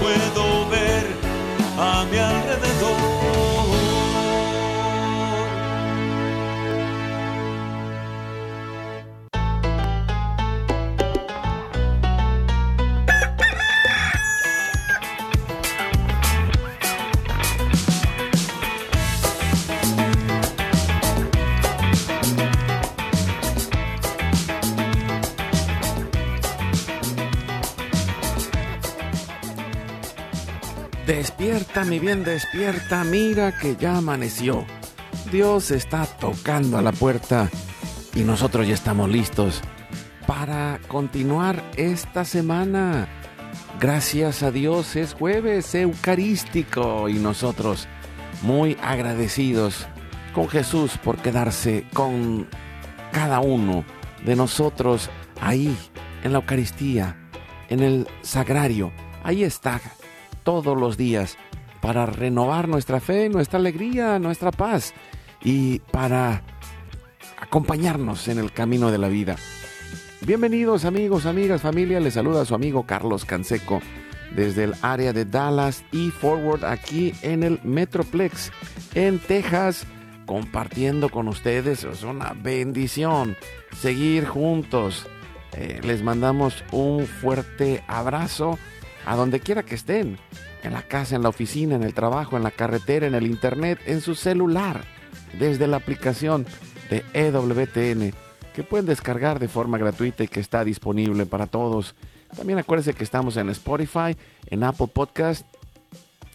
puedo ver a mi alrededor. Despierta, mi bien, despierta, mira que ya amaneció. Dios está tocando a la puerta y nosotros ya estamos listos para continuar esta semana. Gracias a Dios es jueves eucarístico y nosotros muy agradecidos con Jesús por quedarse con cada uno de nosotros ahí en la Eucaristía, en el sagrario. Ahí está todos los días para renovar nuestra fe, nuestra alegría, nuestra paz y para acompañarnos en el camino de la vida. Bienvenidos amigos, amigas, familia, les saluda su amigo Carlos Canseco desde el área de Dallas y Forward aquí en el Metroplex en Texas compartiendo con ustedes. Es una bendición seguir juntos. Eh, les mandamos un fuerte abrazo a donde quiera que estén, en la casa, en la oficina, en el trabajo, en la carretera, en el internet, en su celular, desde la aplicación de EWTN, que pueden descargar de forma gratuita y que está disponible para todos. También acuérdense que estamos en Spotify, en Apple Podcast,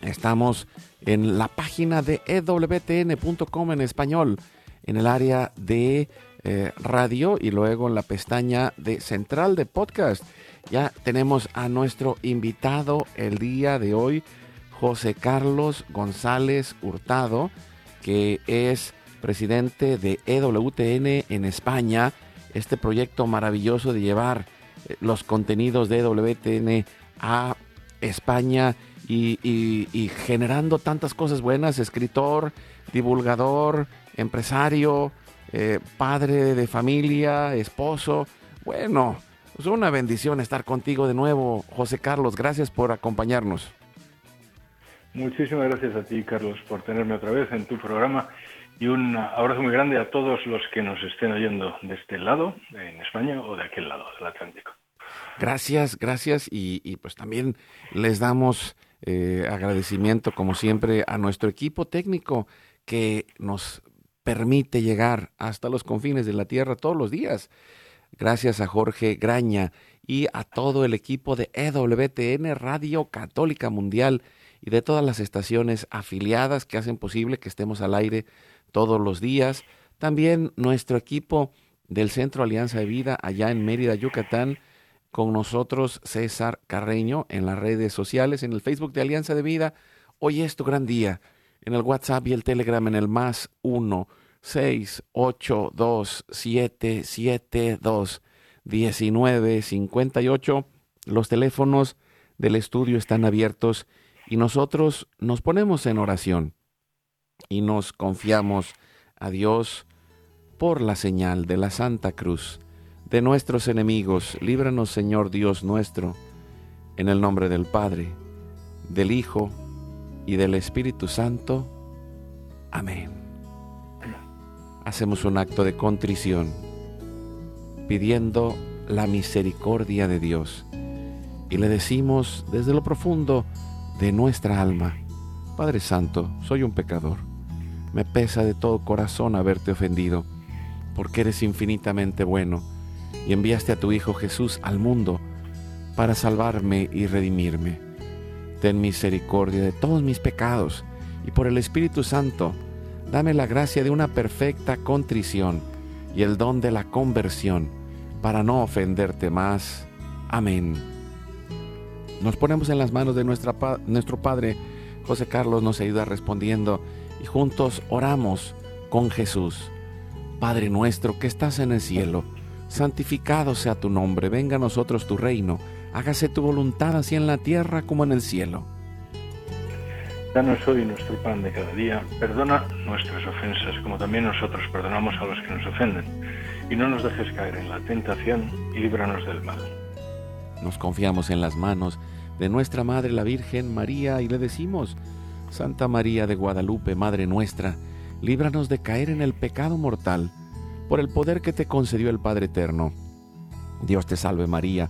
estamos en la página de EWTN.com en español, en el área de eh, radio y luego en la pestaña de central de podcast. Ya tenemos a nuestro invitado el día de hoy, José Carlos González Hurtado, que es presidente de EWTN en España, este proyecto maravilloso de llevar eh, los contenidos de EWTN a España y, generando tantas cosas buenas, escritor, divulgador, empresario, eh, padre de familia, esposo. Bueno, es una bendición estar contigo de nuevo, José Carlos. Gracias por acompañarnos. Muchísimas gracias a ti, Carlos, por tenerme otra vez en tu programa y un abrazo muy grande a todos los que nos estén oyendo de este lado, en España, o de aquel lado del Atlántico. Gracias, gracias y, pues también les damos eh, agradecimiento, como siempre, a nuestro equipo técnico que nos permite llegar hasta los confines de la Tierra todos los días. Gracias a Jorge Graña y a todo el equipo de EWTN Radio Católica Mundial y de todas las estaciones afiliadas que hacen posible que estemos al aire todos los días. También nuestro equipo del Centro Alianza de Vida allá en Mérida, Yucatán, con nosotros César Carreño en las redes sociales, en el Facebook de Alianza de Vida. Hoy es tu gran día. En el WhatsApp y el Telegram en el más uno 6, 8, 2, 7, 7, 2, 19, 58. Los teléfonos del estudio están abiertos y nosotros nos ponemos en oración y nos confiamos a Dios por la señal de la Santa Cruz de nuestros enemigos. Líbranos, Señor Dios nuestro, en el nombre del Padre, del Hijo y del Espíritu Santo. Amén hacemos un acto de contrición, pidiendo la misericordia de Dios. Y le decimos desde lo profundo de nuestra alma, Padre Santo, soy un pecador. Me pesa de todo corazón haberte ofendido, porque eres infinitamente bueno y enviaste a tu Hijo Jesús al mundo para salvarme y redimirme. Ten misericordia de todos mis pecados y por el Espíritu Santo, dame la gracia de una perfecta contrición y el don de la conversión para no ofenderte más. Amén. Nos ponemos en las manos de nuestro Padre. José Carlos nos ayuda respondiendo y juntos oramos con Jesús. Padre nuestro que estás en el cielo, santificado sea tu nombre, venga a nosotros tu reino, hágase tu voluntad así en la tierra como en el cielo. Danos hoy nuestro pan de cada día, perdona nuestras ofensas como también nosotros perdonamos a los que nos ofenden, y no nos dejes caer en la tentación y líbranos del mal. Nos confiamos en las manos de nuestra Madre la Virgen María y le decimos, Santa María de Guadalupe, Madre nuestra, líbranos de caer en el pecado mortal, por el poder que te concedió el Padre Eterno. Dios te salve María,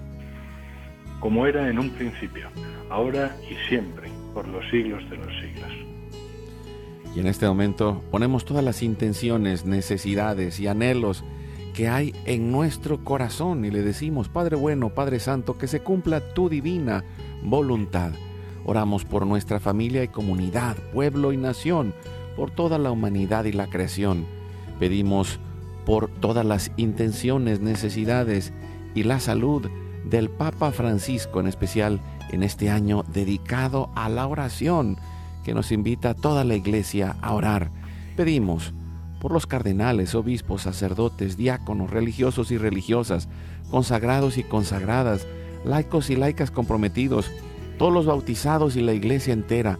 Como era en un principio, ahora y siempre, por los siglos de los siglos. Y en este momento ponemos todas las intenciones, necesidades y anhelos que hay en nuestro corazón y le decimos, Padre bueno, Padre Santo, que se cumpla tu divina voluntad. Oramos por nuestra familia y comunidad, pueblo y nación, por toda la humanidad y la creación. Pedimos por todas las intenciones, necesidades y la salud del Papa Francisco, en especial en este año dedicado a la oración, que nos invita a toda la iglesia a orar. Pedimos por los cardenales, obispos, sacerdotes, diáconos, religiosos y religiosas, consagrados y consagradas, laicos y laicas comprometidos, todos los bautizados y la iglesia entera,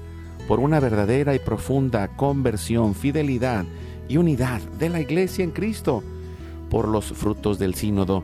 por una verdadera y profunda conversión, fidelidad y unidad de la iglesia en Cristo, por los frutos del sínodo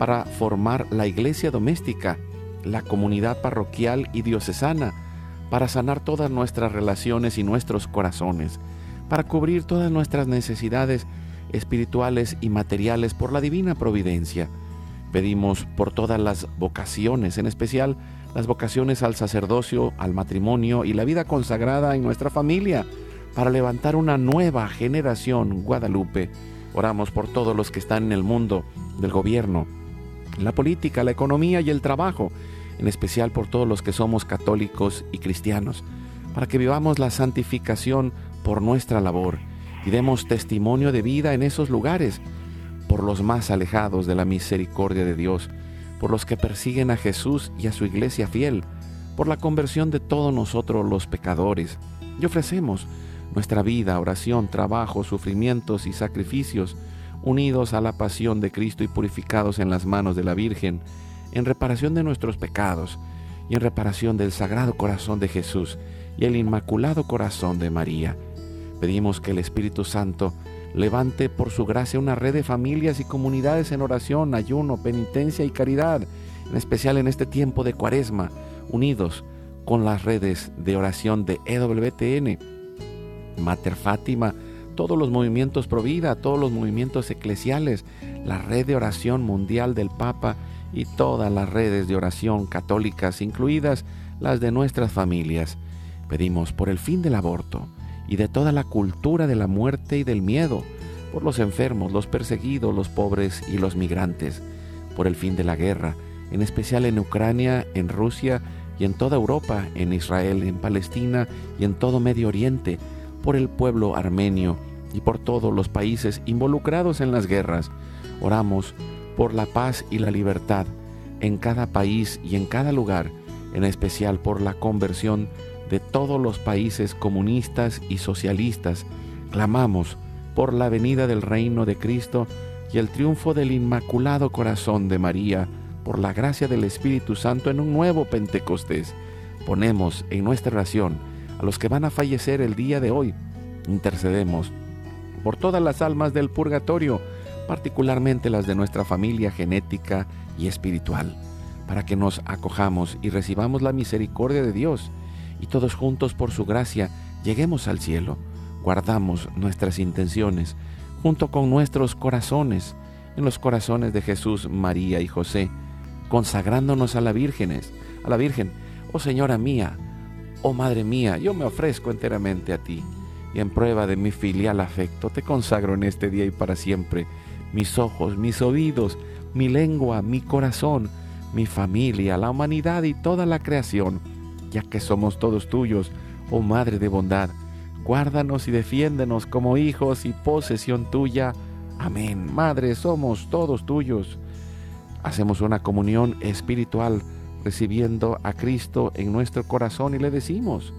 para formar la iglesia doméstica, la comunidad parroquial y diocesana, para sanar todas nuestras relaciones y nuestros corazones, para cubrir todas nuestras necesidades espirituales y materiales por la divina providencia. Pedimos por todas las vocaciones, en especial las vocaciones al sacerdocio, al matrimonio y la vida consagrada en nuestra familia, para levantar una nueva generación Guadalupe. Oramos por todos los que están en el mundo del gobierno, la política, la economía y el trabajo, en especial por todos los que somos católicos y cristianos, para que vivamos la santificación por nuestra labor y demos testimonio de vida en esos lugares, por los más alejados de la misericordia de Dios, por los que persiguen a Jesús y a su iglesia fiel, por la conversión de todos nosotros los pecadores. Y ofrecemos nuestra vida, oración, trabajo, sufrimientos y sacrificios, unidos a la pasión de Cristo y purificados en las manos de la Virgen, en reparación de nuestros pecados y en reparación del Sagrado Corazón de Jesús y el Inmaculado Corazón de María. Pedimos que el Espíritu Santo levante por su gracia una red de familias y comunidades en oración, ayuno, penitencia y caridad, en especial en este tiempo de cuaresma, unidos con las redes de oración de EWTN, Mater Fátima, todos los movimientos pro vida, todos los movimientos eclesiales, la red de oración mundial del Papa y todas las redes de oración católicas, incluidas las de nuestras familias. Pedimos por el fin del aborto y de toda la cultura de la muerte y del miedo, por los enfermos, los perseguidos, los pobres y los migrantes, por el fin de la guerra, en especial en Ucrania, en Rusia y en toda Europa, en Israel, en Palestina y en todo Medio Oriente, por el pueblo armenio y por todos los países involucrados en las guerras. Oramos por la paz y la libertad en cada país y en cada lugar, en especial por la conversión de todos los países comunistas y socialistas. Clamamos por la venida del reino de Cristo y el triunfo del Inmaculado Corazón de María, por la gracia del Espíritu Santo en un nuevo Pentecostés. Ponemos en nuestra oración a los que van a fallecer el día de hoy. Intercedemos por todas las almas del purgatorio, particularmente las de nuestra familia genética y espiritual, para que nos acojamos y recibamos la misericordia de Dios y todos juntos por su gracia lleguemos al cielo. Guardamos nuestras intenciones junto con nuestros corazones en los corazones de Jesús, María y José, consagrándonos a la Virgen, a la Virgen, oh Señora mía, oh Madre mía, yo me ofrezco enteramente a ti y en prueba de mi filial afecto te consagro en este día y para siempre mis ojos, mis oídos, mi lengua, mi corazón, mi familia, la humanidad y toda la creación, ya que somos todos tuyos, oh Madre de bondad. Guárdanos y defiéndenos como hijos y posesión tuya. Amén. Madre, somos todos tuyos. Hacemos una comunión espiritual recibiendo a Cristo en nuestro corazón y le decimos,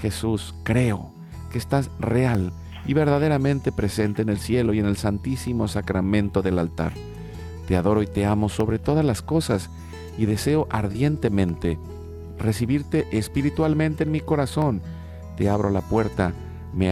Jesús, creo que estás real y verdaderamente presente en el cielo y en el santísimo sacramento del altar. Te adoro y te amo sobre todas las cosas y deseo ardientemente recibirte espiritualmente en mi corazón. Te abro la puerta, me,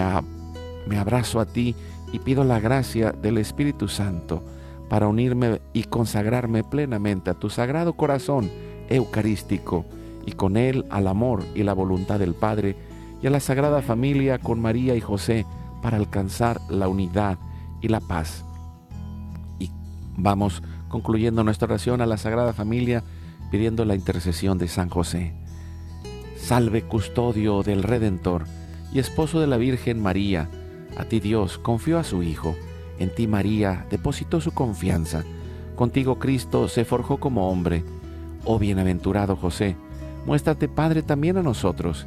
me abrazo a ti y pido la gracia del Espíritu Santo para unirme y consagrarme plenamente a tu sagrado corazón eucarístico y con él al amor y la voluntad del Padre y a la Sagrada Familia con María y José para alcanzar la unidad y la paz. Y vamos concluyendo nuestra oración a la Sagrada Familia pidiendo la intercesión de San José. Salve custodio del Redentor y esposo de la Virgen María, a ti Dios confió a su Hijo, en ti María depositó su confianza, contigo Cristo se forjó como hombre. Oh bienaventurado José, muéstrate Padre también a nosotros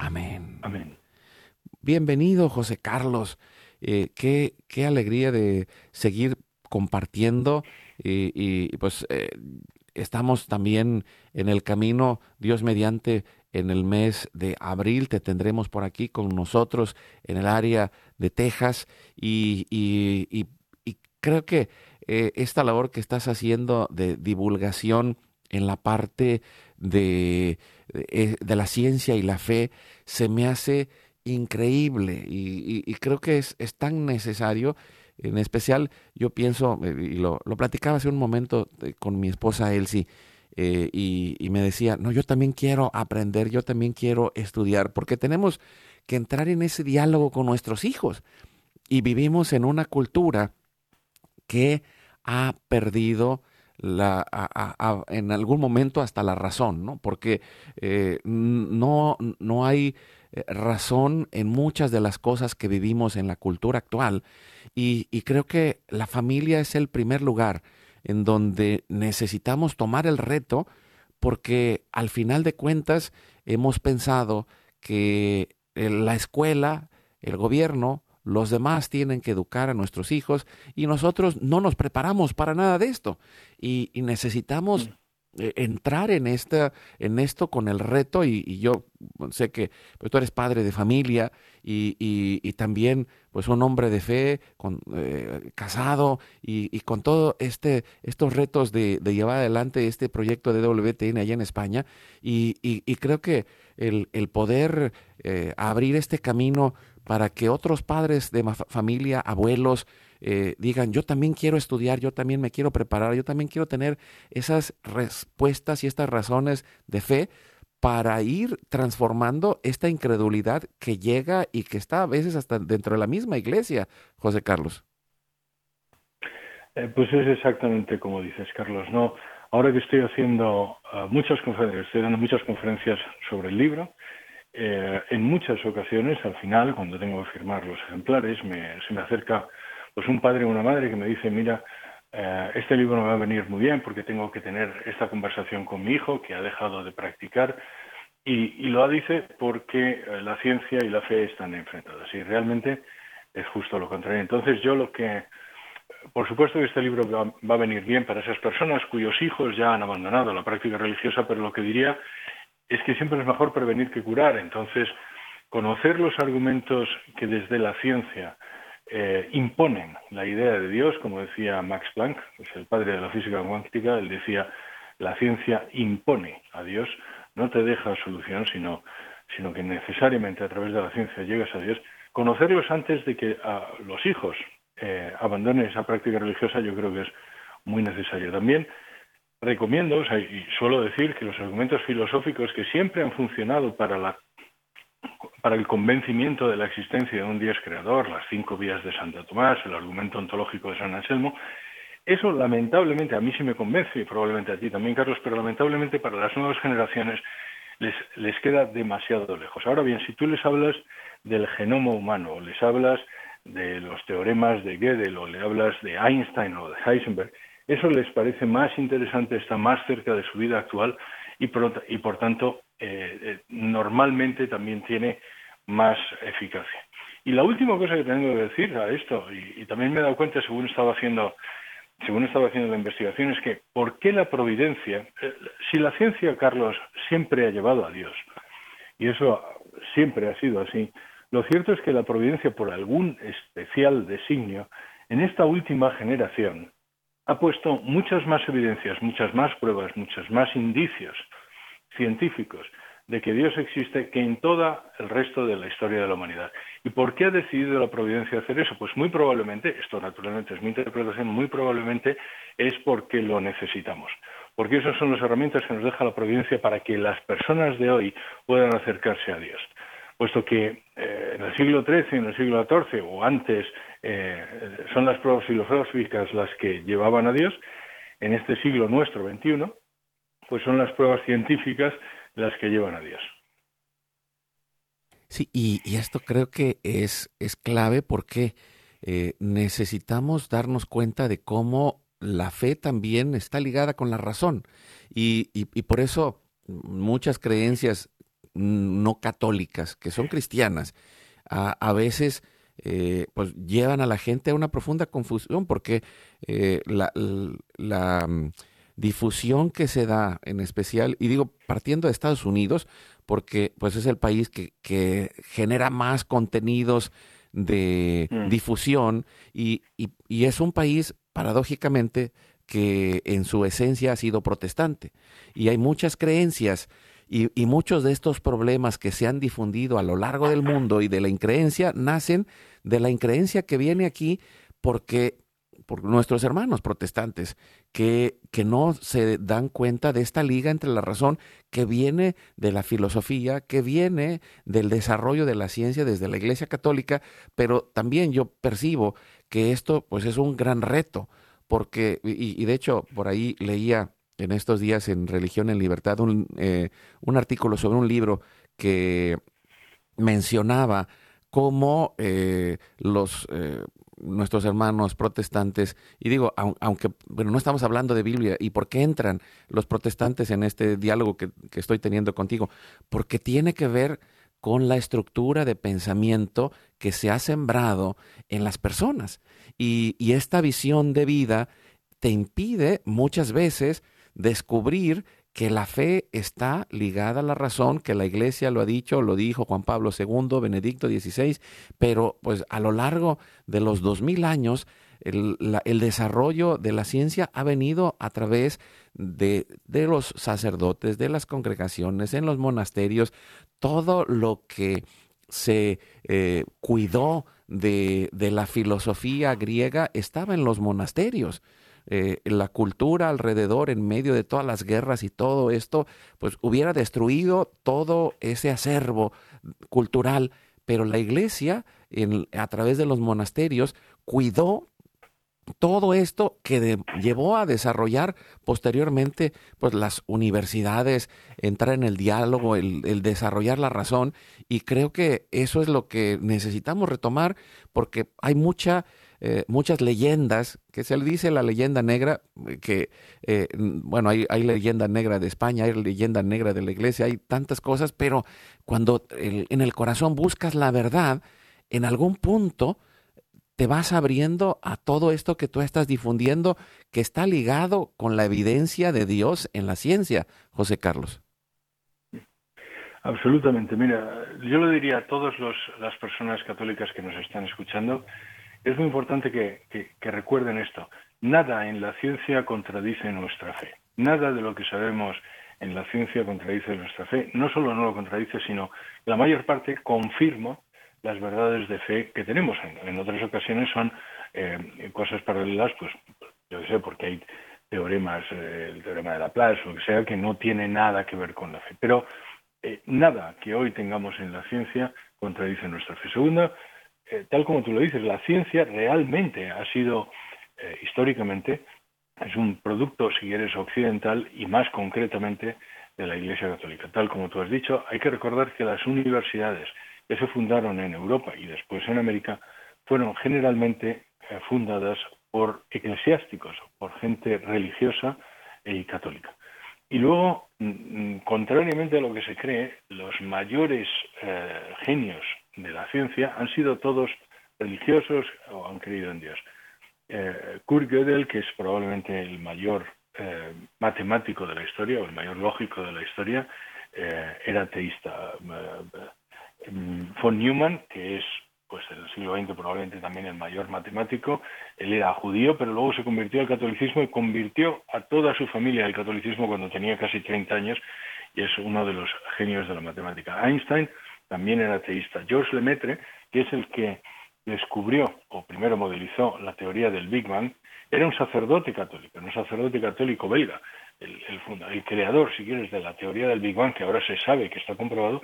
Amén. Amén. Bienvenido, José Carlos. Eh, qué, qué, alegría de seguir compartiendo y, pues eh, estamos también en el camino, Dios mediante, en el mes de abril te tendremos por aquí con nosotros en el área de Texas y, y creo que eh, esta labor que estás haciendo de divulgación en la parte de, de, la ciencia y la fe se me hace increíble y, creo que es, es, tan necesario. En especial, yo pienso, eh, y lo, lo platicaba hace un momento eh, con mi esposa Elsie, y, me decía, no, yo también quiero aprender, yo también quiero estudiar, porque tenemos que entrar en ese diálogo con nuestros hijos. Y vivimos en una cultura que ha perdido la, en algún momento hasta la razón, ¿no? Porque eh, no, no hay eh, razón en muchas de las cosas que vivimos en la cultura actual y, creo que la familia es el primer lugar en donde necesitamos tomar el reto porque al final de cuentas hemos pensado que la escuela, el gobierno, los demás tienen que educar a nuestros hijos y nosotros no nos preparamos para nada de esto y, necesitamos mm. Eh, entrar en, esta, en esto con el reto y, yo sé que pues, tú eres padre de familia y, y, también pues un hombre de fe, con, eh, casado y, con todos este, estos retos de, llevar adelante este proyecto de WTN allá en España y, creo que el, el poder eh, abrir este camino para que otros padres de familia, abuelos, eh, digan, yo también quiero estudiar, yo también me quiero preparar, yo también quiero tener esas respuestas y estas razones de fe para ir transformando esta incredulidad que llega y que está a veces hasta dentro de la misma iglesia, José Carlos. Eh, pues es exactamente como dices, Carlos. No, ahora que estoy haciendo ah, muchas conferencias, estoy dando muchas conferencias sobre el libro, eh, en muchas ocasiones, al final, cuando tengo que firmar los ejemplares, se me acerca pues un padre o una madre que me dice, mira, eh, este libro me va a venir muy bien porque tengo que tener esta conversación con mi hijo que ha dejado de practicar y, lo dice porque eh, la ciencia y la fe están enfrentadas y realmente es justo lo contrario. Entonces yo lo que, por supuesto que este libro va a venir bien para esas personas cuyos hijos ya han abandonado la práctica religiosa, pero lo que diría es que siempre es mejor prevenir que curar. Entonces, conocer los argumentos que desde la ciencia eh, imponen la idea de Dios, como decía Max Planck, es el padre de la física cuántica, él decía, la ciencia impone a Dios, no te deja solución, sino, sino que necesariamente a través de la ciencia llegas a Dios. Conocerlos antes de que a los hijos eh, abandonen esa práctica religiosa yo creo que es muy necesario. También recomiendo, y suelo decir que los argumentos filosóficos que siempre han funcionado para la para el convencimiento de la existencia de un Dios creador, las cinco vías de Santa Tomás, el argumento ontológico de San Anselmo, eso lamentablemente a mí sí me convence y probablemente a ti también, Carlos, pero lamentablemente para las nuevas generaciones les, les queda demasiado lejos. Ahora bien, si tú les hablas del genoma humano, o les hablas de los teoremas de Gödel, o le hablas de Einstein o de Heisenberg, eso les parece más interesante, está más cerca de su vida actual y por, tanto eh, eh, normalmente también tiene más eficacia. Y la última cosa que tengo que decir a esto, y, también me he dado cuenta según estaba haciendo según estaba haciendo la investigación, es que ¿por qué la providencia? Eh, si la ciencia, Carlos, siempre ha llevado a Dios, y eso siempre ha sido así, lo cierto es que la providencia, por algún especial designio, en esta última generación, ha puesto muchas más evidencias, muchas más pruebas, muchos más indicios científicos de que Dios existe que en todo el resto de la historia de la humanidad. ¿Y por qué ha decidido la providencia hacer eso? Pues muy probablemente, esto naturalmente es mi interpretación, muy probablemente es porque lo necesitamos. Porque esas son las herramientas que nos deja la providencia para que las personas de hoy puedan acercarse a Dios. Puesto que eh, en el siglo XIII, en el siglo XIV o antes eh, son las pruebas filosóficas las que llevaban a Dios, en este siglo nuestro, XXI, pues son las pruebas científicas las que llevan a Dios. Sí, y, esto creo que es, es clave porque eh, necesitamos darnos cuenta de cómo la fe también está ligada con la razón. Y, y, por eso muchas creencias no católicas, que son cristianas, a, veces eh, pues llevan a la gente a una profunda confusión porque eh, la, la difusión que se da en especial, y digo partiendo de Estados Unidos, porque pues es el país que, que genera más contenidos de mm. difusión y, y, es un país paradójicamente que en su esencia ha sido protestante y hay muchas creencias y, y, muchos de estos problemas que se han difundido a lo largo del mundo y de la increencia nacen de la increencia que viene aquí porque por nuestros hermanos protestantes, que, que no se dan cuenta de esta liga entre la razón que viene de la filosofía, que viene del desarrollo de la ciencia desde la Iglesia Católica, pero también yo percibo que esto pues es un gran reto, porque, y, de hecho por ahí leía en estos días en Religión en Libertad un, eh, un artículo sobre un libro que mencionaba cómo eh, los eh, nuestros hermanos protestantes, y digo, aunque bueno, no estamos hablando de Biblia, ¿y por qué entran los protestantes en este diálogo que, que estoy teniendo contigo? Porque tiene que ver con la estructura de pensamiento que se ha sembrado en las personas. Y, y esta visión de vida te impide muchas veces descubrir que la fe está ligada a la razón, que la iglesia lo ha dicho, lo dijo Juan Pablo II, Benedicto XVI, pero pues a lo largo de los dos mil años el, desarrollo de la ciencia ha venido a través de, de, los sacerdotes, de las congregaciones, en los monasterios, todo lo que se eh, cuidó de la filosofía griega estaba en los monasterios. Eh, la cultura alrededor en medio de todas las guerras y todo esto, pues hubiera destruido todo ese acervo cultural. Pero la iglesia, a través de los monasterios, cuidó todo esto que llevó a desarrollar posteriormente pues las universidades, entrar en el diálogo, el, desarrollar la razón y creo que eso es lo que necesitamos retomar porque hay mucha eh, muchas leyendas, que se le dice la leyenda negra, que, eh, bueno, hay, hay, leyenda negra de España, hay leyenda negra de la iglesia, hay tantas cosas, pero cuando en el corazón buscas la verdad, en algún punto te vas abriendo a todo esto que tú estás difundiendo, que está ligado con la evidencia de Dios en la ciencia, José Carlos. Absolutamente. Mira, yo lo diría a todas las personas católicas que nos están escuchando, es muy importante que, recuerden esto. Nada en la ciencia contradice nuestra fe. Nada de lo que sabemos en la ciencia contradice nuestra fe. No solo no lo contradice, sino la mayor parte confirma las verdades de fe que tenemos. En, otras ocasiones son eh, cosas paralelas, pues yo sé, porque hay teoremas, eh, el teorema de Laplace o lo que sea, que no tiene nada que ver con la fe. Pero eh, nada que hoy tengamos en la ciencia contradice nuestra fe. Segunda, eh, tal como tú lo dices, la ciencia realmente ha sido eh, históricamente, es un producto, si quieres, occidental y más concretamente de la Iglesia Católica. Tal como tú has dicho, hay que recordar que las universidades que se fundaron en Europa y después en América fueron generalmente eh, fundadas por eclesiásticos, por gente religiosa y católica. Y luego, mm, mm, contrariamente a lo que se cree, los mayores genios de la ciencia han sido todos religiosos o han creído en Dios. Eh, Kurt Gödel, que es probablemente el mayor eh, matemático de la historia o el mayor lógico de la historia, eh, era ateísta. von Neumann, que es pues en el siglo XX probablemente también el mayor matemático, él era judío, pero luego se convirtió al catolicismo y convirtió a toda su familia al catolicismo cuando tenía casi 30 años y es uno de los genios de la matemática. Einstein también era ateísta. Georges Lemaitre, que es el que descubrió o primero modelizó la teoría del Big Bang, era un sacerdote católico, un sacerdote católico belga, el, el, creador, si quieres, de la teoría del Big Bang, que ahora se sabe que está comprobado,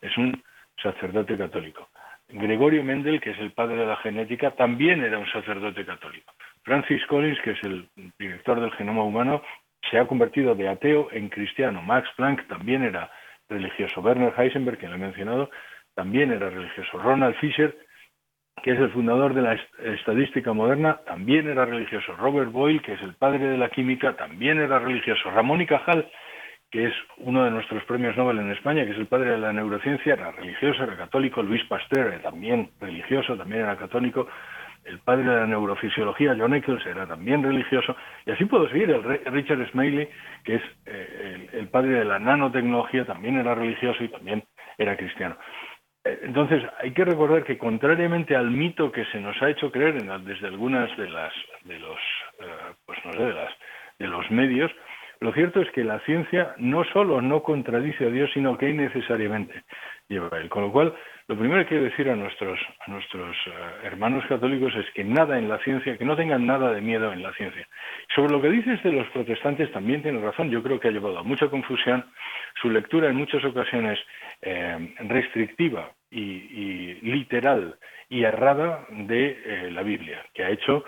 es un sacerdote católico. Gregorio Mendel, que es el padre de la genética, también era un sacerdote católico. Francis Collins, que es el director del genoma humano, se ha convertido de ateo en cristiano. Max Planck también era religioso. Werner Heisenberg, que lo he mencionado, también era religioso. Ronald Fisher, que es el fundador de la estadística moderna, también era religioso. Robert Boyle, que es el padre de la química, también era religioso. Ramón y Cajal, que es uno de nuestros premios Nobel en España, que es el padre de la neurociencia, era religioso, era católico. Luis Pasteur era también religioso, también era católico el padre de la neurofisiología, John Eccles, era también religioso, y así puedo seguir, el Richard Smiley, que es eh, el, padre de la nanotecnología, también era religioso y también era cristiano. Eh, entonces, hay que recordar que contrariamente al mito que se nos ha hecho creer desde algunas de las de los eh, pues de los medios, lo cierto es que la ciencia no solo no contradice a Dios, sino que necesariamente lleva a él. Con lo cual, lo primero que quiero decir a nuestros, a nuestros eh, hermanos católicos es que nada en la ciencia, que no tengan nada de miedo en la ciencia. Sobre lo que dices de los protestantes también tiene razón. Yo creo que ha llevado a mucha confusión su lectura en muchas ocasiones eh, restrictiva y, literal y errada de eh, la Biblia, que ha hecho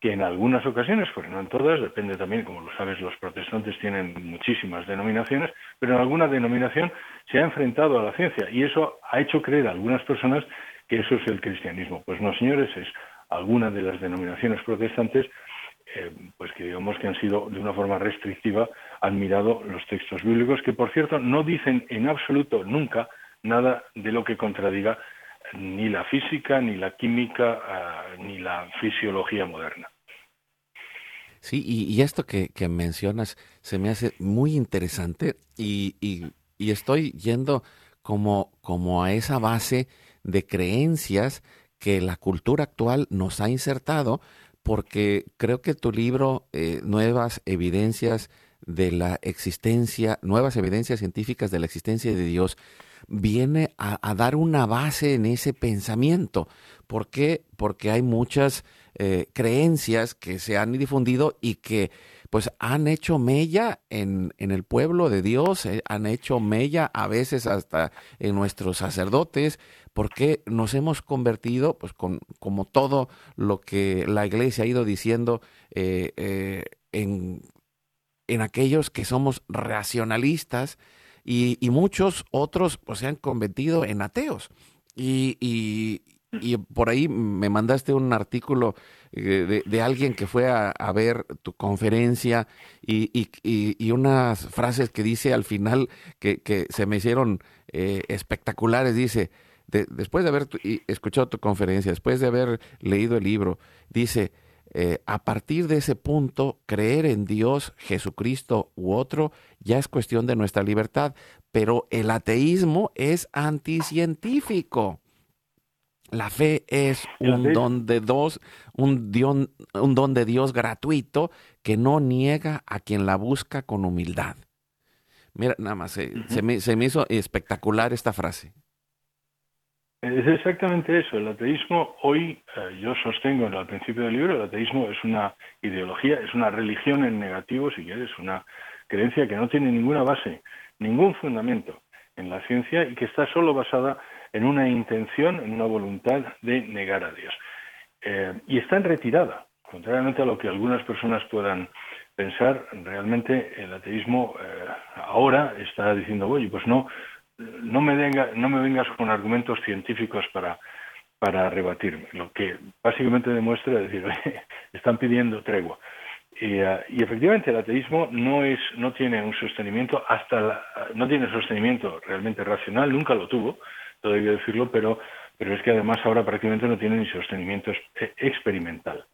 que en algunas ocasiones, porque no en todas, depende también, como lo sabes, los protestantes tienen muchísimas denominaciones, pero en alguna denominación se ha enfrentado a la ciencia y eso ha hecho creer a algunas personas que eso es el cristianismo. Pues no, señores, es algunas de las denominaciones protestantes, eh, pues que digamos que han sido de una forma restrictiva, han mirado los textos bíblicos, que por cierto no dicen en absoluto nunca nada de lo que contradiga ni la física, ni la química, ah, ni la fisiología moderna. Sí, y, esto que, mencionas se me hace muy interesante y, y estoy yendo como, como a esa base de creencias que la cultura actual nos ha insertado, porque creo que tu libro, eh, Nuevas Evidencias de la Existencia, Nuevas Evidencias Científicas de la Existencia de Dios, viene a, dar una base en ese pensamiento. ¿Por qué? Porque hay muchas eh, creencias que se han difundido y que pues han hecho mella en, en el pueblo de Dios, eh, han hecho mella a veces hasta en nuestros sacerdotes, porque nos hemos convertido, pues con, como todo lo que la iglesia ha ido diciendo, eh, en, en, aquellos que somos racionalistas y, y, muchos otros pues se han convertido en ateos. Y, y, y por ahí me mandaste un artículo eh, de, alguien que fue a, ver tu conferencia y, y, unas frases que dice al final que, que se me hicieron eh, espectaculares. Dice, después de haber escuchado tu conferencia, después de haber leído el libro, dice, eh, a partir de ese punto, creer en Dios, Jesucristo u otro ya es cuestión de nuestra libertad, pero el ateísmo es anticientífico. La fe es un don de Dios, un, un don de Dios gratuito que no niega a quien la busca con humildad. Mira, nada más, se, me, se, me, hizo espectacular esta frase. Es exactamente eso. El ateísmo, hoy eh, yo sostengo al principio del libro, el ateísmo es una ideología, es una religión en negativo, si quieres, una creencia que no tiene ninguna base, ningún fundamento en la ciencia y que está solo basada en una intención, en una voluntad de negar a Dios. Eh, y está en retirada, contrariamente a lo que algunas personas puedan pensar, realmente el ateísmo eh, ahora está diciendo, oye, pues no, no me, no me vengas con argumentos científicos para, para rebatirme. Lo que básicamente demuestra es decir, están pidiendo tregua. Y, eh, y, efectivamente el ateísmo no es no tiene un sostenimiento hasta no tiene sostenimiento realmente racional nunca lo tuvo todavía decirlo, pero, pero es que además ahora prácticamente no tiene ni sostenimiento eh, experimental,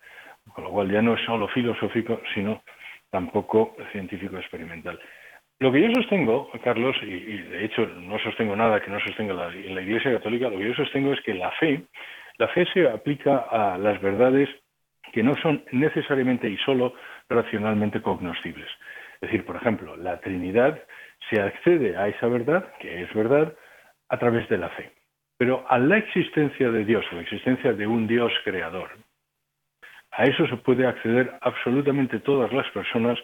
con lo cual ya no es solo filosófico, sino tampoco científico experimental. Lo que yo sostengo, Carlos, y, de hecho no sostengo nada que no sostenga la, la Iglesia Católica, lo que yo sostengo es que la fe, la fe se aplica a las verdades que no son necesariamente y solo racionalmente cognoscibles. Es decir, por ejemplo, la Trinidad se accede a esa verdad, que es verdad, a través de la fe. Pero a la existencia de Dios, a la existencia de un Dios creador, a eso se puede acceder absolutamente todas las personas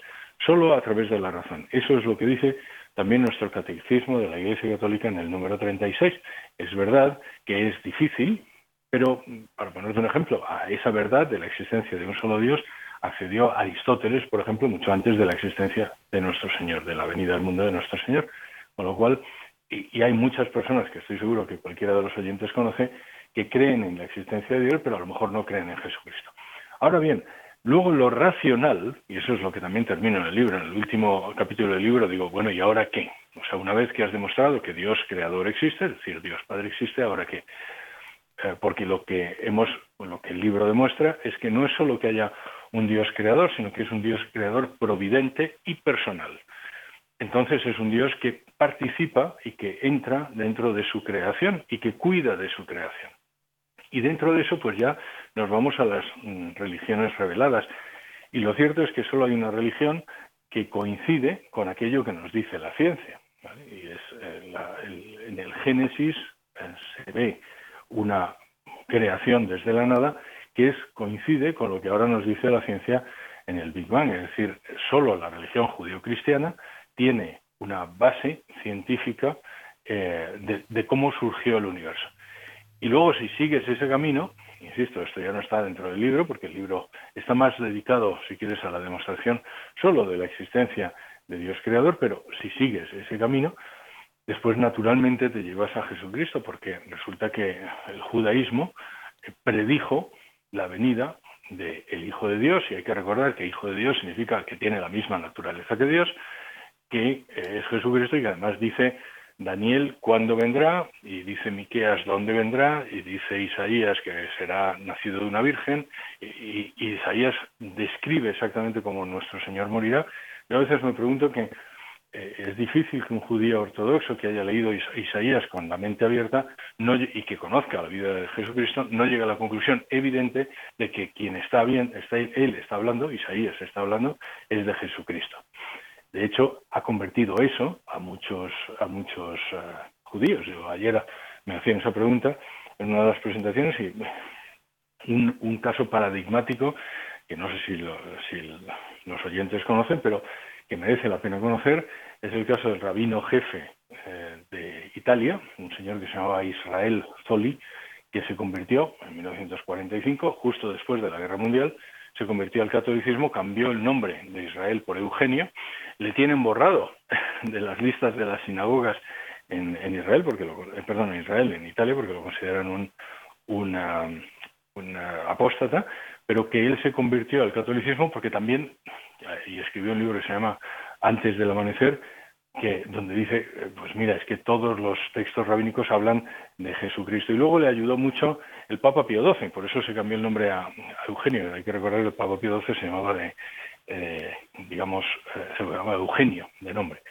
solo a través de la razón. Eso es lo que dice también nuestro catecismo de la Iglesia Católica en el número 36. Es verdad que es difícil, pero para ponerte un ejemplo, a esa verdad de la existencia de un solo Dios accedió Aristóteles, por ejemplo, mucho antes de la existencia de nuestro Señor, de la venida al mundo de nuestro Señor. Con lo cual, y, hay muchas personas que estoy seguro que cualquiera de los oyentes conoce, que creen en la existencia de Dios, pero a lo mejor no creen en Jesucristo. Ahora bien, luego lo racional, y eso es lo que también termino en el libro, en el último capítulo del libro, digo, bueno, ¿y ahora qué? O sea, una vez que has demostrado que Dios creador existe, es decir, Dios Padre existe, ¿ahora qué? Eh, porque lo que hemos, lo que el libro demuestra es que no es solo que haya un Dios creador, sino que es un Dios creador providente y personal. Entonces es un Dios que participa y que entra dentro de su creación y que cuida de su creación. Y dentro de eso, pues ya nos vamos a las mm, religiones reveladas. Y lo cierto es que solo hay una religión que coincide con aquello que nos dice la ciencia. Y es eh, en el Génesis eh, se ve una creación desde la nada que es, coincide con lo que ahora nos dice la ciencia en el Big Bang. Es decir, solo la religión judío-cristiana tiene una base científica eh, de, cómo surgió el universo. Y luego si sigues ese camino, insisto, esto ya no está dentro del libro, porque el libro está más dedicado, si quieres, a la demostración solo de la existencia de Dios creador, pero si sigues ese camino, después naturalmente te llevas a Jesucristo, porque resulta que el judaísmo predijo la venida del Hijo de Dios, y hay que recordar que Hijo de Dios significa que tiene la misma naturaleza que Dios, que eh, es Jesucristo y que además dice Daniel cuándo vendrá, y dice Miqueas dónde vendrá, y dice Isaías que será nacido de una virgen, y, Isaías describe exactamente cómo nuestro Señor morirá. Yo a veces me pregunto que eh, es difícil que un judío ortodoxo que haya leído Isaías con la mente abierta y que conozca la vida de Jesucristo no llegue a la conclusión evidente de que quien está bien, está, él está hablando, Isaías está hablando, es de Jesucristo. De hecho, ha convertido eso a muchos, a muchos eh, judíos. Yo ayer me hacían esa pregunta en una de las presentaciones y un, caso paradigmático que no sé si, si los oyentes conocen, pero que merece la pena conocer, es el caso del rabino jefe eh, de Italia, un señor que se llamaba Israel Zoli, que se convirtió en 1945, justo después de la Guerra Mundial, se convirtió al catolicismo, cambió el nombre de Israel por Eugenio, le tienen borrado de las listas de las sinagogas en, Israel, porque lo, eh, perdón, en Israel, en Italia, porque lo consideran un, una, apóstata, pero que él se convirtió al catolicismo porque también, y escribió un libro que se llama Antes del amanecer, que donde dice, eh, pues mira, es que todos los textos rabínicos hablan de Jesucristo. Y luego le ayudó mucho el Papa Pío XII, por eso se cambió el nombre a, Eugenio. Hay que recordar que el Papa Pío XII se llamaba de, eh, digamos, eh, se llamaba Eugenio de nombre.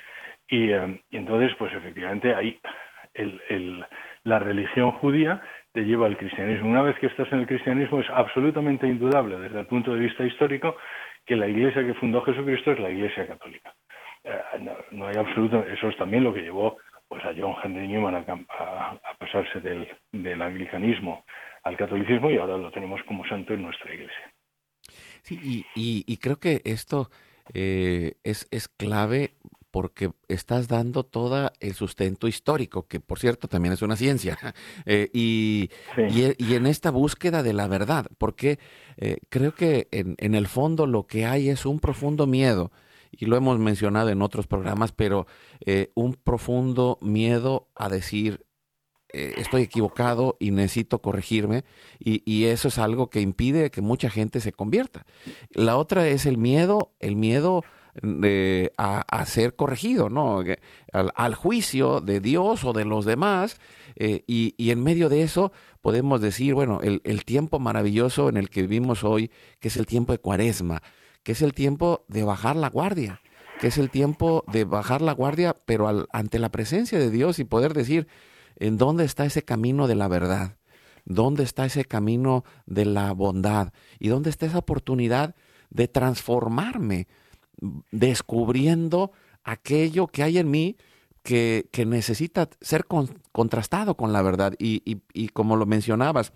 Y, entonces, pues efectivamente ahí la religión judía te lleva al cristianismo. Una vez que estás en el cristianismo es absolutamente indudable desde el punto de vista histórico que la iglesia que fundó Jesucristo es la iglesia católica. Eh, no, hay absoluto, eso es también lo que llevó pues a John Henry Newman a, pasarse del, anglicanismo al catolicismo y ahora lo tenemos como santo en nuestra iglesia. Sí, y, creo que esto eh, es, es clave porque estás dando todo el sustento histórico, que por cierto también es una ciencia, eh, y, y, en esta búsqueda de la verdad, porque creo que en, en, el fondo lo que hay es un profundo miedo y lo hemos mencionado en otros programas, pero eh, un profundo miedo a decir, eh, estoy equivocado y necesito corregirme, y, eso es algo que impide que mucha gente se convierta. La otra es el miedo, el miedo a, ser corregido, ¿no? Al, juicio de Dios o de los demás, eh, y, y, en medio de eso podemos decir, bueno, el, el tiempo maravilloso en el que vivimos hoy, que es el tiempo de cuaresma, que es el tiempo de bajar la guardia, que es el tiempo de bajar la guardia, pero ante la presencia de Dios y poder decir, ¿en dónde está ese camino de la verdad? ¿Dónde está ese camino de la bondad? ¿Y dónde está esa oportunidad de transformarme, descubriendo aquello que hay en mí que, necesita ser contrastado con la verdad? y como lo mencionabas,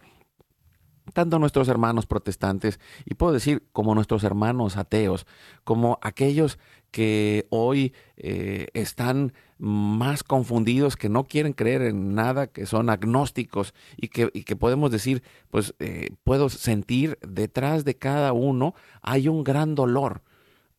tanto nuestros hermanos protestantes, y puedo decir como nuestros hermanos ateos, como aquellos que hoy eh, están más confundidos, que no quieren creer en nada, que son agnósticos y que, podemos decir, pues eh, puedo sentir detrás de cada uno hay un gran dolor.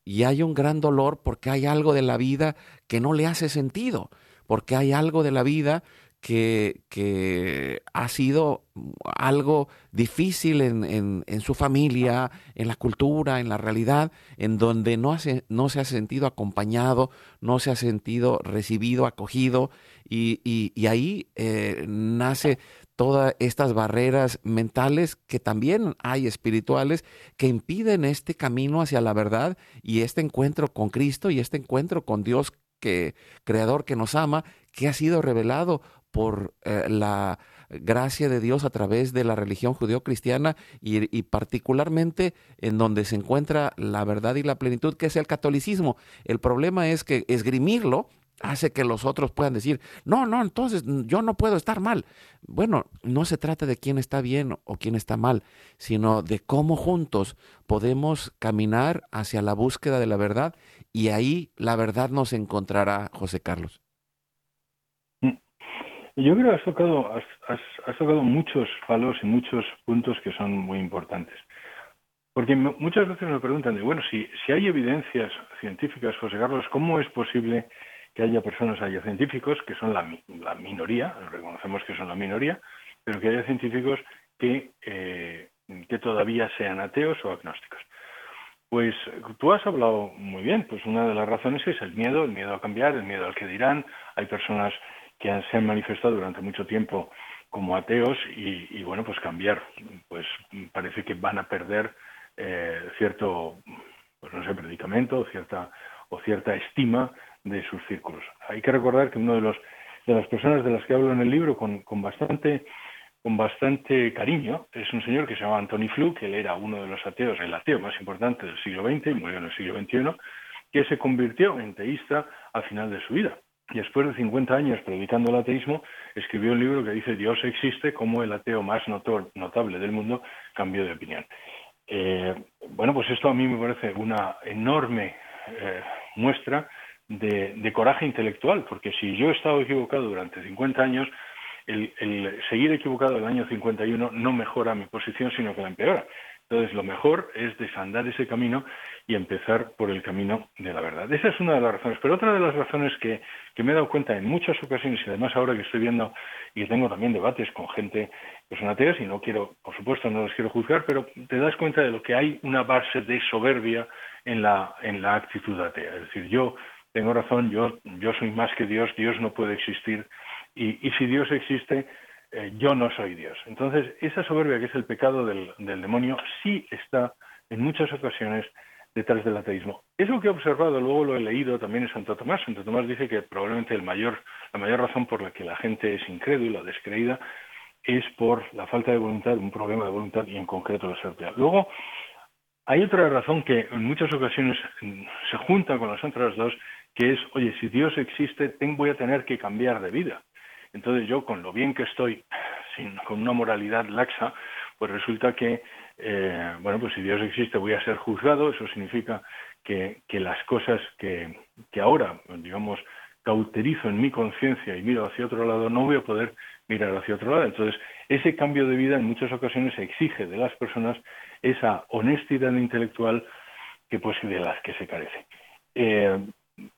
Y hay un gran dolor porque hay algo de la vida que no le hace sentido, porque hay algo de la vida que, ha sido algo difícil en, su familia, en la cultura, en la realidad, en donde no, no se ha sentido acompañado, no se ha sentido recibido, acogido, y, ahí eh, nace todas estas barreras mentales que también hay espirituales que impiden este camino hacia la verdad y este encuentro con Cristo y este encuentro con Dios que creador que nos ama, que ha sido revelado por eh, la gracia de Dios a través de la religión judío-cristiana y, particularmente en donde se encuentra la verdad y la plenitud, que es el catolicismo. El problema es que esgrimirlo hace que los otros puedan decir, no, no, entonces yo no puedo estar mal. Bueno, no se trata de quién está bien o quién está mal, sino de cómo juntos podemos caminar hacia la búsqueda de la verdad y ahí la verdad nos encontrará, José Carlos. Yo creo que has tocado, has, tocado muchos palos y muchos puntos que son muy importantes. Porque muchas veces me preguntan, de, bueno, si, si hay evidencias científicas, José Carlos, ¿cómo es posible que haya personas, haya científicos, que son la, la minoría, reconocemos que son la minoría, pero que haya científicos que, eh, que todavía sean ateos o agnósticos. Pues tú has hablado muy bien, pues una de las razones es el miedo, el miedo a cambiar, el miedo al que dirán. Hay personas que se han manifestado durante mucho tiempo como ateos y, bueno, pues cambiar, pues parece que van a perder eh, cierto, pues no sé, predicamento o cierta, o cierta estima de sus círculos. Hay que recordar que uno de los de las personas de las que hablo en el libro con, con bastante con bastante cariño. Es un señor que se llama Anthony Flew, que él era uno de los ateos, el ateo más importante del siglo XX, y murió en el siglo XXI, que se convirtió en teísta al final de su vida. Y después de 50 años predicando el ateísmo, escribió un libro que dice Dios existe, como el ateo más notable del mundo cambió de opinión. Eh, bueno, pues esto a mí me parece una enorme eh, muestra de, coraje intelectual, porque si yo he estado equivocado durante 50 años, el, seguir equivocado el año 51 no mejora mi posición, sino que la empeora. Entonces, lo mejor es desandar ese camino y empezar por el camino de la verdad. Esa es una de las razones. Pero otra de las razones que, me he dado cuenta en muchas ocasiones, y además ahora que estoy viendo y tengo también debates con gente que son ateas, y no quiero, por supuesto, no los quiero juzgar, pero te das cuenta de lo que hay una base de soberbia en la, en la actitud atea. Es decir, yo tengo razón, yo, yo soy más que Dios, Dios no puede existir, y, si Dios existe, eh, yo no soy Dios. Entonces, esa soberbia que es el pecado del, demonio sí está en muchas ocasiones detrás del ateísmo. Es lo que he observado, luego lo he leído también en Santo Tomás. Santo Tomás dice que probablemente el mayor, la mayor razón por la que la gente es incrédula, descreída, es por la falta de voluntad, un problema de voluntad y en concreto la soberbia. Luego, hay otra razón que en muchas ocasiones se junta con las otras dos, que es, oye, si Dios existe, voy a tener que cambiar de vida. Entonces yo, con lo bien que estoy, con una moralidad laxa, pues resulta que, eh, bueno, pues si Dios existe voy a ser juzgado, eso significa que, las cosas que, que ahora, digamos, cauterizo en mi conciencia y miro hacia otro lado, no voy a poder mirar hacia otro lado. Entonces, ese cambio de vida en muchas ocasiones exige de las personas esa honestidad intelectual que pues de las que se carece. Eh,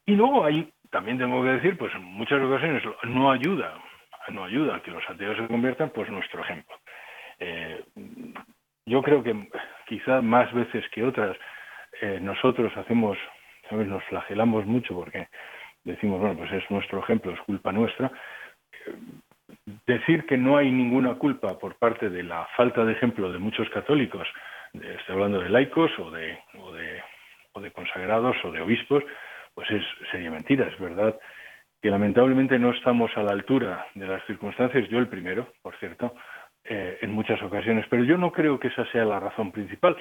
y luego hay también tengo que decir, pues en muchas ocasiones no ayuda, no ayuda a que los ateos se conviertan, pues nuestro ejemplo. Eh, yo creo que quizá más veces que otras eh, nosotros hacemos, ¿sabes? nos flagelamos mucho porque decimos, bueno, pues es nuestro ejemplo, es culpa nuestra. decir que no hay ninguna culpa por parte de la falta de ejemplo de muchos católicos, estoy hablando de laicos o de, o de, o de consagrados o de obispos, pues es, sería mentira, es verdad que lamentablemente no estamos a la altura de las circunstancias, yo el primero, por cierto, eh, en muchas ocasiones, pero yo no creo que esa sea la razón principal.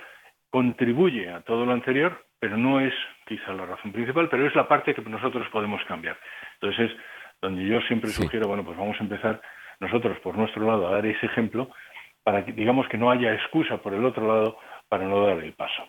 Contribuye a todo lo anterior, pero no es quizá la razón principal, pero es la parte que nosotros podemos cambiar. Entonces es donde yo siempre sugiero, bueno, pues vamos a empezar nosotros por nuestro lado a dar ese ejemplo para que digamos que no haya excusa por el otro lado para no dar el paso.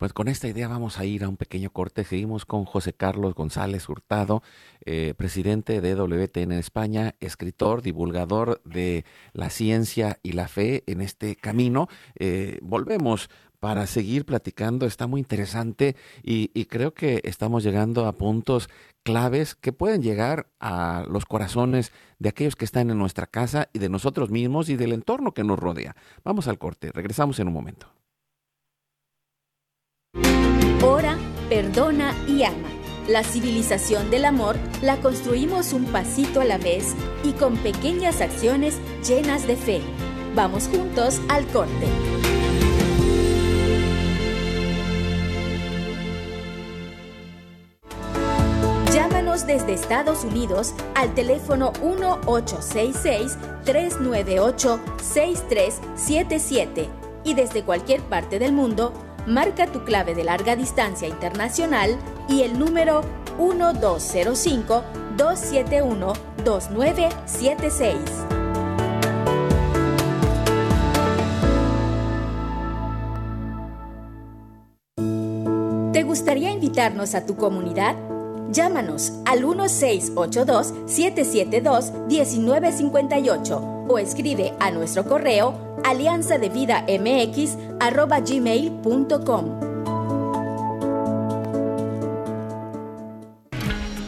Pues con esta idea vamos a ir a un pequeño corte. Seguimos con José Carlos González Hurtado, eh, presidente de WTN España, escritor, divulgador de la ciencia y la fe en este camino. Eh, volvemos para seguir platicando. Está muy interesante y, creo que estamos llegando a puntos claves que pueden llegar a los corazones de aquellos que están en nuestra casa y de nosotros mismos y del entorno que nos rodea. Vamos al corte. Regresamos en un momento. Ora, perdona y ama. La civilización del amor la construimos un pasito a la vez y con pequeñas acciones llenas de fe. Vamos juntos al corte. Llámanos desde Estados Unidos al teléfono 1866-398-6377 y desde cualquier parte del mundo marca tu clave de larga distancia internacional y el número 1205-271-2976. ¿Te gustaría invitarnos a tu comunidad? Llámanos al 1682-772-1958 o escribe a nuestro correo alianza de vida mx gmail.com.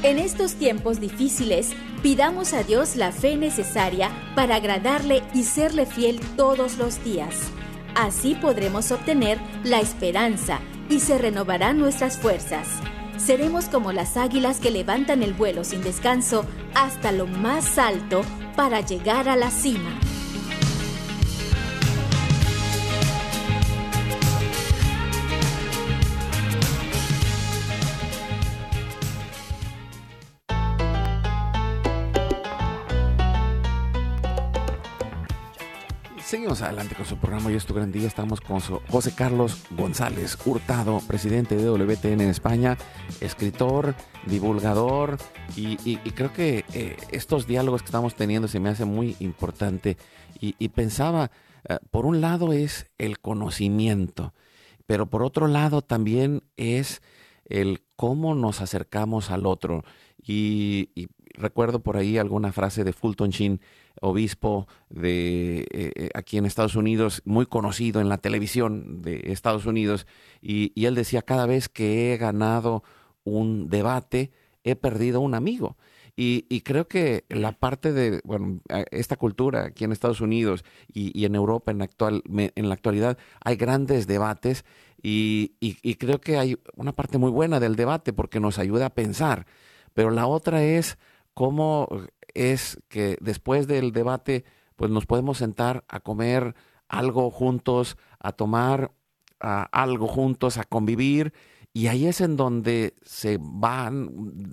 En estos tiempos difíciles, pidamos a Dios la fe necesaria para agradarle y serle fiel todos los días. Así podremos obtener la esperanza y se renovarán nuestras fuerzas. Seremos como las águilas que levantan el vuelo sin descanso hasta lo más alto para llegar a la cima. Adelante con su programa y es tu gran día. Estamos con José Carlos González Hurtado, presidente de WTN en España, escritor, divulgador y, creo que eh, estos diálogos que estamos teniendo se me hace muy importante y, pensaba, eh, por un lado es el conocimiento, pero por otro lado también es el cómo nos acercamos al otro. Y, recuerdo por ahí alguna frase de Fulton Sheen, obispo de eh, eh, aquí en Estados Unidos, muy conocido en la televisión de Estados Unidos, y, él decía, cada vez que he ganado un debate, he perdido un amigo. Y, creo que la parte de, bueno, esta cultura aquí en Estados Unidos y, en Europa en, actual, en la actualidad hay grandes debates y, y, creo que hay una parte muy buena del debate porque nos ayuda a pensar. Pero la otra es cómo es que después del debate, pues nos podemos sentar a comer algo juntos, a tomar algo juntos, a convivir. Y ahí es en donde se van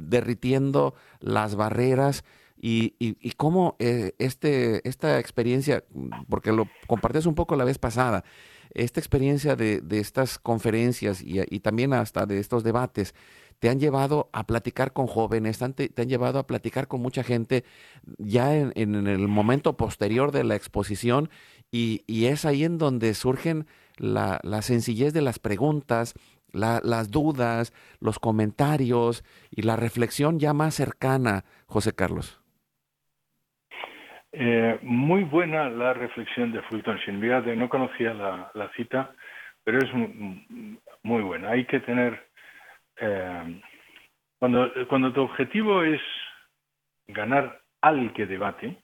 derritiendo las barreras y, y, cómo eh, este, esta experiencia, porque lo compartías un poco la vez pasada, esta experiencia de, de estas conferencias y, y, también hasta de estos debates, te han llevado a platicar con jóvenes, te, han llevado a platicar con mucha gente ya en, el momento posterior de la exposición y, es ahí en donde surgen la, sencillez de las preguntas, las dudas, los comentarios y la reflexión ya más cercana, José Carlos. Eh, muy buena la reflexión de Fulton Sheen. no conocía la cita, pero es muy buena. Hay que tener eh, cuando, cuando tu objetivo es ganar al que debate,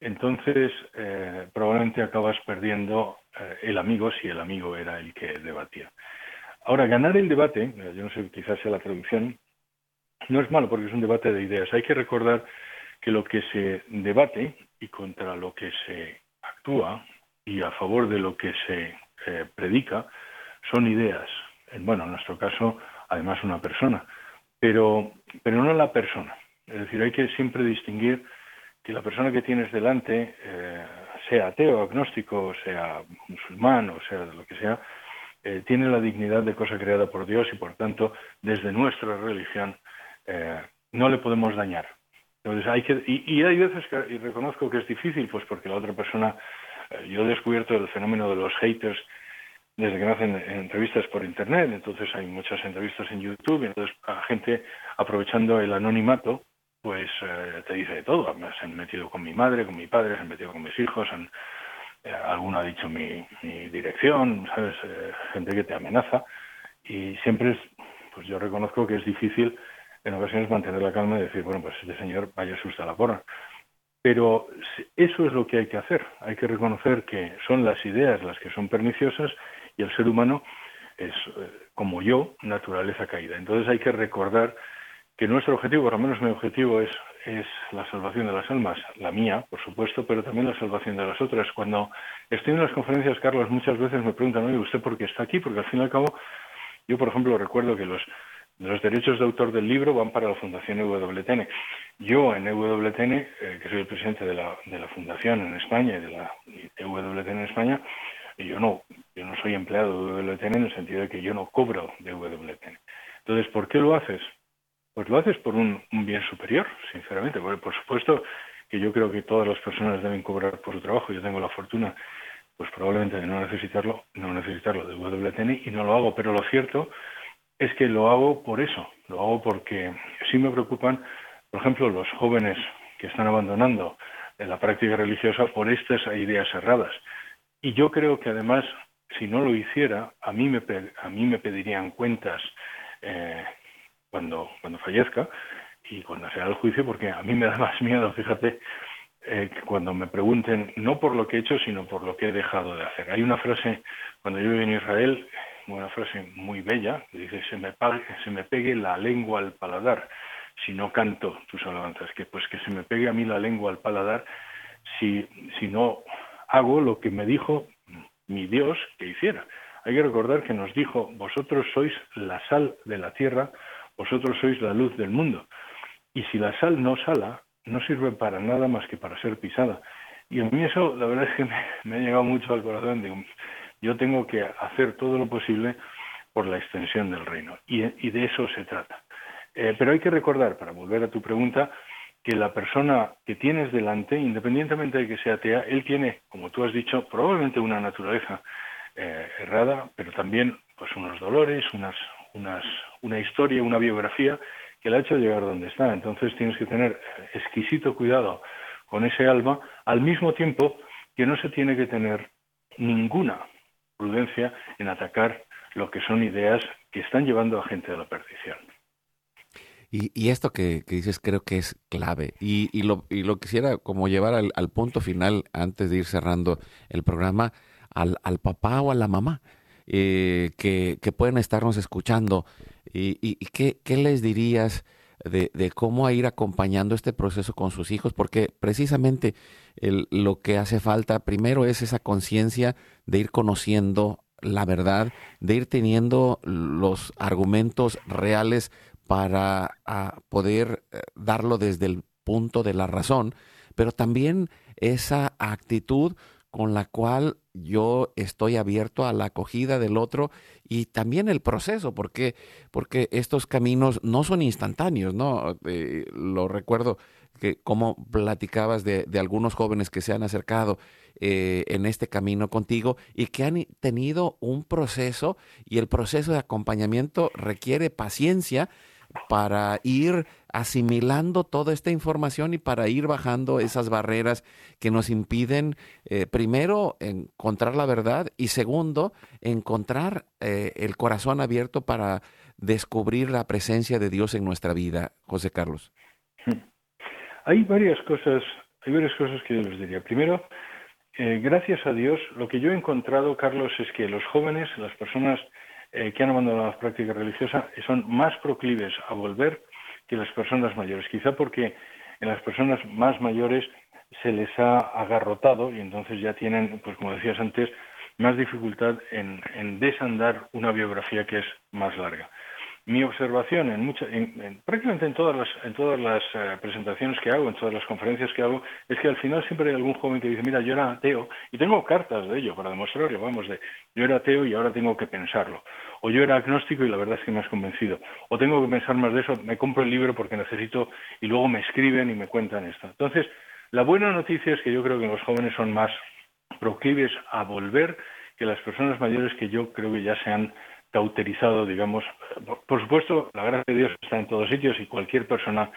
entonces eh, probablemente acabas perdiendo eh, el amigo si el amigo era el que debatía. Ahora, ganar el debate, yo no sé, quizás sea la traducción, no es malo porque es un debate de ideas. Hay que recordar que lo que se debate y contra lo que se actúa y a favor de lo que se predica son ideas. Bueno, en nuestro caso, además una persona, pero, pero no la persona. Es decir, hay que siempre distinguir que la persona que tienes delante, eh, sea ateo, agnóstico, sea musulmán o sea lo que sea, eh, tiene la dignidad de cosa creada por Dios y por tanto, desde nuestra religión, eh, no le podemos dañar. Entonces hay que, y, hay veces que, y reconozco que es difícil, pues porque la otra persona, yo he descubierto el fenómeno de los haters desde que nacen entrevistas por internet, entonces hay muchas entrevistas en YouTube, y entonces la gente aprovechando el anonimato, pues eh, te dice de todo. Se han metido con mi madre, con mi padre, se han metido con mis hijos, han, eh, alguno ha dicho mi, dirección, ¿sabes? Eh, gente que te amenaza. Y siempre es, pues yo reconozco que es difícil en ocasiones mantener la calma y decir, bueno, pues este señor vaya asusta la porra. Pero eso es lo que hay que hacer. Hay que reconocer que son las ideas las que son perniciosas y el ser humano es, eh, como yo, naturaleza caída. Entonces hay que recordar que nuestro objetivo, por lo menos mi objetivo, es, es la salvación de las almas, la mía, por supuesto, pero también la salvación de las otras. Cuando estoy en las conferencias, Carlos, muchas veces me preguntan, oye, ¿usted por qué está aquí? Porque al fin y al cabo, yo, por ejemplo, recuerdo que los, los derechos de autor del libro van para la Fundación EWTN. Yo en EWTN, eh, que soy el presidente de la, de la Fundación en España y de la EWTN en España, y yo no, yo no soy empleado de WTN en el sentido de que yo no cobro de WTN. Entonces, ¿por qué lo haces? Pues lo haces por un, bien superior, sinceramente. Porque, por supuesto que yo creo que todas las personas deben cobrar por su trabajo. Yo tengo la fortuna, pues probablemente de no necesitarlo, no necesitarlo de WTN y no lo hago. Pero lo cierto es que lo hago por eso. Lo hago porque sí me preocupan, por ejemplo, los jóvenes que están abandonando la práctica religiosa por estas ideas cerradas. Y yo creo que además, si no lo hiciera, a mí me, a mí me pedirían cuentas eh, cuando, cuando fallezca y cuando sea el juicio, porque a mí me da más miedo, fíjate, eh, cuando me pregunten, no por lo que he hecho, sino por lo que he dejado de hacer. Hay una frase, cuando yo viví en Israel, una frase muy bella, que dice, se me, se me pegue la lengua al paladar si no canto tus alabanzas, que pues que se me pegue a mí la lengua al paladar si, si no hago lo que me dijo mi Dios que hiciera. Hay que recordar que nos dijo, vosotros sois la sal de la tierra, vosotros sois la luz del mundo. Y si la sal no sala, no sirve para nada más que para ser pisada. Y a mí eso, la verdad es que me, ha llegado mucho al corazón. Digo, yo tengo que hacer todo lo posible por la extensión del reino. Y, de eso se trata. Eh, pero hay que recordar, para volver a tu pregunta, que la persona que tienes delante, independientemente de que sea atea, él tiene, como tú has dicho, probablemente una naturaleza eh, errada, pero también pues unos dolores, unas, unas, una historia, una biografía que le ha hecho llegar donde está. Entonces tienes que tener exquisito cuidado con ese alma, al mismo tiempo que no se tiene que tener ninguna prudencia en atacar lo que son ideas que están llevando a gente a la perdición. Y, esto que, dices creo que es clave. Y, lo, quisiera como llevar al, punto final, antes de ir cerrando el programa, al, papá o a la mamá eh, que, pueden estarnos escuchando. ¿Y, qué, les dirías de, cómo ir acompañando este proceso con sus hijos? Porque precisamente lo que hace falta primero es esa conciencia de ir conociendo la verdad, de ir teniendo los argumentos reales para ah, poder eh, darlo desde el punto de la razón, pero también esa actitud con la cual yo estoy abierto a la acogida del otro y también el proceso, porque, porque estos caminos no son instantáneos, ¿no? Eh, lo recuerdo que como platicabas de, de, algunos jóvenes que se han acercado eh, en este camino contigo y que han tenido un proceso y el proceso de acompañamiento requiere paciencia para ir asimilando toda esta información y para ir bajando esas barreras que nos impiden, eh, primero, encontrar la verdad y segundo, encontrar eh, el corazón abierto para descubrir la presencia de Dios en nuestra vida, José Carlos. Hay varias cosas, hay varias cosas que yo les diría. Primero, eh, gracias a Dios, lo que yo he encontrado, Carlos, es que los jóvenes, las personas eh, que han abandonado la práctica religiosa son más proclives a volver que las personas mayores. Quizá porque en las personas más mayores se les ha agarrotado y entonces ya tienen, pues como decías antes, más dificultad en desandar una biografía que es más larga mi observación en, mucha, en, prácticamente en todas las, en todas las eh, presentaciones que hago, en todas las conferencias que hago, es que al final siempre hay algún joven que dice, mira, yo era ateo, y tengo cartas de ello para demostrarlo, vamos, de yo era ateo y ahora tengo que pensarlo, o yo era agnóstico y la verdad es que me has convencido, o tengo que pensar más de eso, me compro el libro porque necesito, y luego me escriben y me cuentan esto. Entonces, la buena noticia es que yo creo que los jóvenes son más proclives a volver que las personas mayores que yo creo que ya se han cauterizado, digamos. Por supuesto, la gracia de Dios está en todos sitios y cualquier persona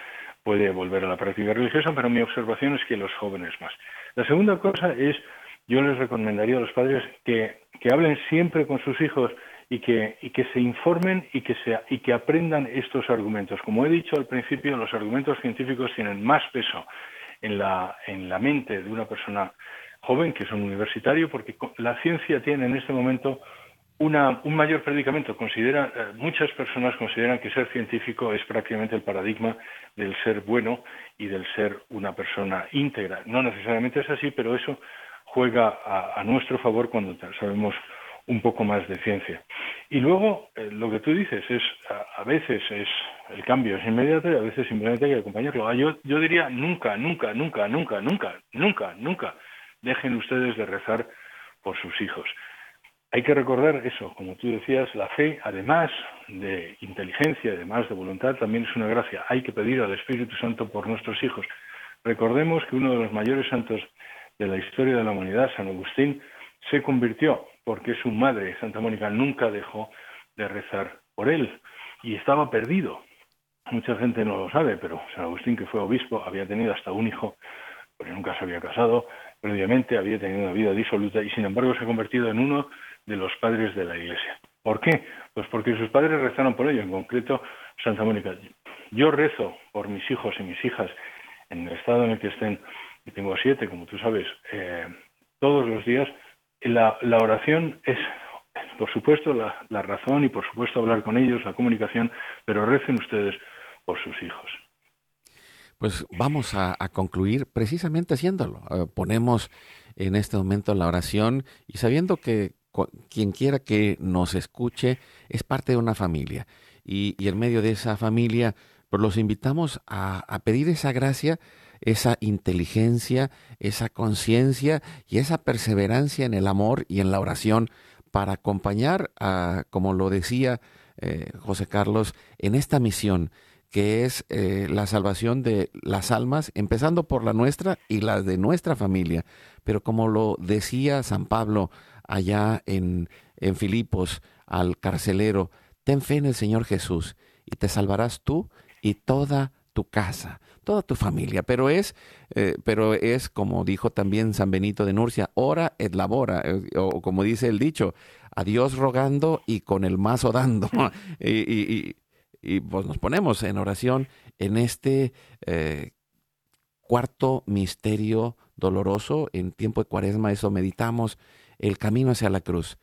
puede volver a la práctica religiosa, pero mi observación es que los jóvenes más. La segunda cosa es, yo les recomendaría a los padres que, que hablen siempre con sus hijos y que, y que se informen y que, se, y que aprendan estos argumentos. Como he dicho al principio, los argumentos científicos tienen más peso en la, en la mente de una persona joven que es un universitario, porque la ciencia tiene en este momento un mayor predicamento. Considera, eh, muchas personas consideran que ser científico es prácticamente el paradigma del ser bueno y del ser una persona íntegra. No necesariamente es así, pero eso juega a, nuestro favor cuando sabemos un poco más de ciencia. Y luego, eh, lo que tú dices es, a, veces es el cambio es inmediato y a veces simplemente hay que acompañarlo. Ah, yo, yo diría nunca, nunca, nunca, nunca, nunca, nunca, nunca dejen ustedes de rezar por sus hijos. Hay que recordar eso, como tú decías, la fe, además de inteligencia, además de voluntad, también es una gracia. Hay que pedir al Espíritu Santo por nuestros hijos. Recordemos que uno de los mayores santos de la historia de la humanidad, San Agustín, se convirtió porque su madre, Santa Mónica, nunca dejó de rezar por él y estaba perdido. Mucha gente no lo sabe, pero San Agustín, que fue obispo, había tenido hasta un hijo, pero nunca se había casado, previamente había tenido una vida disoluta y sin embargo se ha convertido en uno de los padres de la Iglesia. ¿Por qué? Pues porque sus padres rezaron por ello, en concreto Santa Mónica. Yo rezo por mis hijos y mis hijas en el estado en el que estén y tengo siete, como tú sabes, eh, todos los días, la, oración es por supuesto la, razón y por supuesto hablar con ellos, la comunicación, pero recen ustedes por sus hijos. Pues vamos a, concluir precisamente haciéndolo. Uh, ponemos en este momento la oración y sabiendo que quien quiera que nos escuche es parte de una familia y, en medio de esa familia pues los invitamos a, pedir esa gracia esa inteligencia, esa conciencia y esa perseverancia en el amor y en la oración para acompañar a, como lo decía eh, José Carlos, en esta misión que es eh, la salvación de las almas, empezando por la nuestra y la de nuestra familia. Pero como lo decía San Pablo allá en, en Filipos al carcelero, ten fe en el Señor Jesús y te salvarás tú y toda tu casa, toda tu familia. Pero es, eh, pero es como dijo también San Benito de Nurcia, ora et labora, eh, o como dice el dicho, a Dios rogando y con el mazo dando. y, y, y, pues nos ponemos en oración en este eh, cuarto misterio doloroso, en tiempo de cuaresma, eso meditamos, el camino hacia la cruz.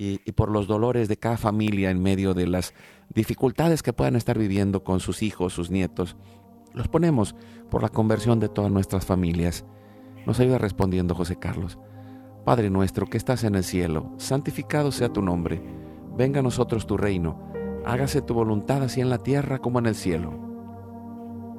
Y, por los dolores de cada familia en medio de las dificultades que puedan estar viviendo con sus hijos, sus nietos. Los ponemos por la conversión de todas nuestras familias. Nos ayuda respondiendo José Carlos. Padre nuestro que estás en el cielo, santificado sea tu nombre. Venga a nosotros tu reino. Hágase tu voluntad así en la tierra como en el cielo.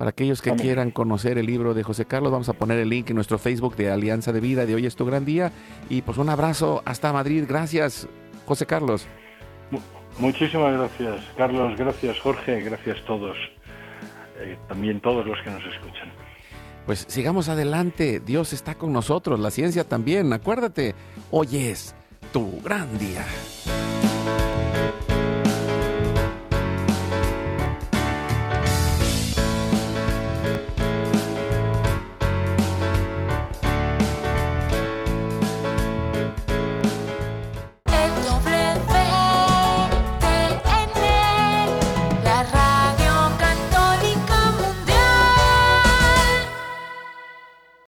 Para aquellos que quieran conocer el libro de José Carlos, vamos a poner el link en nuestro Facebook de Alianza de Vida de Hoy es tu gran día. Y pues un abrazo hasta Madrid. Gracias, José Carlos. Muchísimas gracias, Carlos. Gracias, Jorge. Gracias a todos. Eh, también todos los que nos escuchan. Pues sigamos adelante. Dios está con nosotros. La ciencia también. Acuérdate, hoy es tu gran día.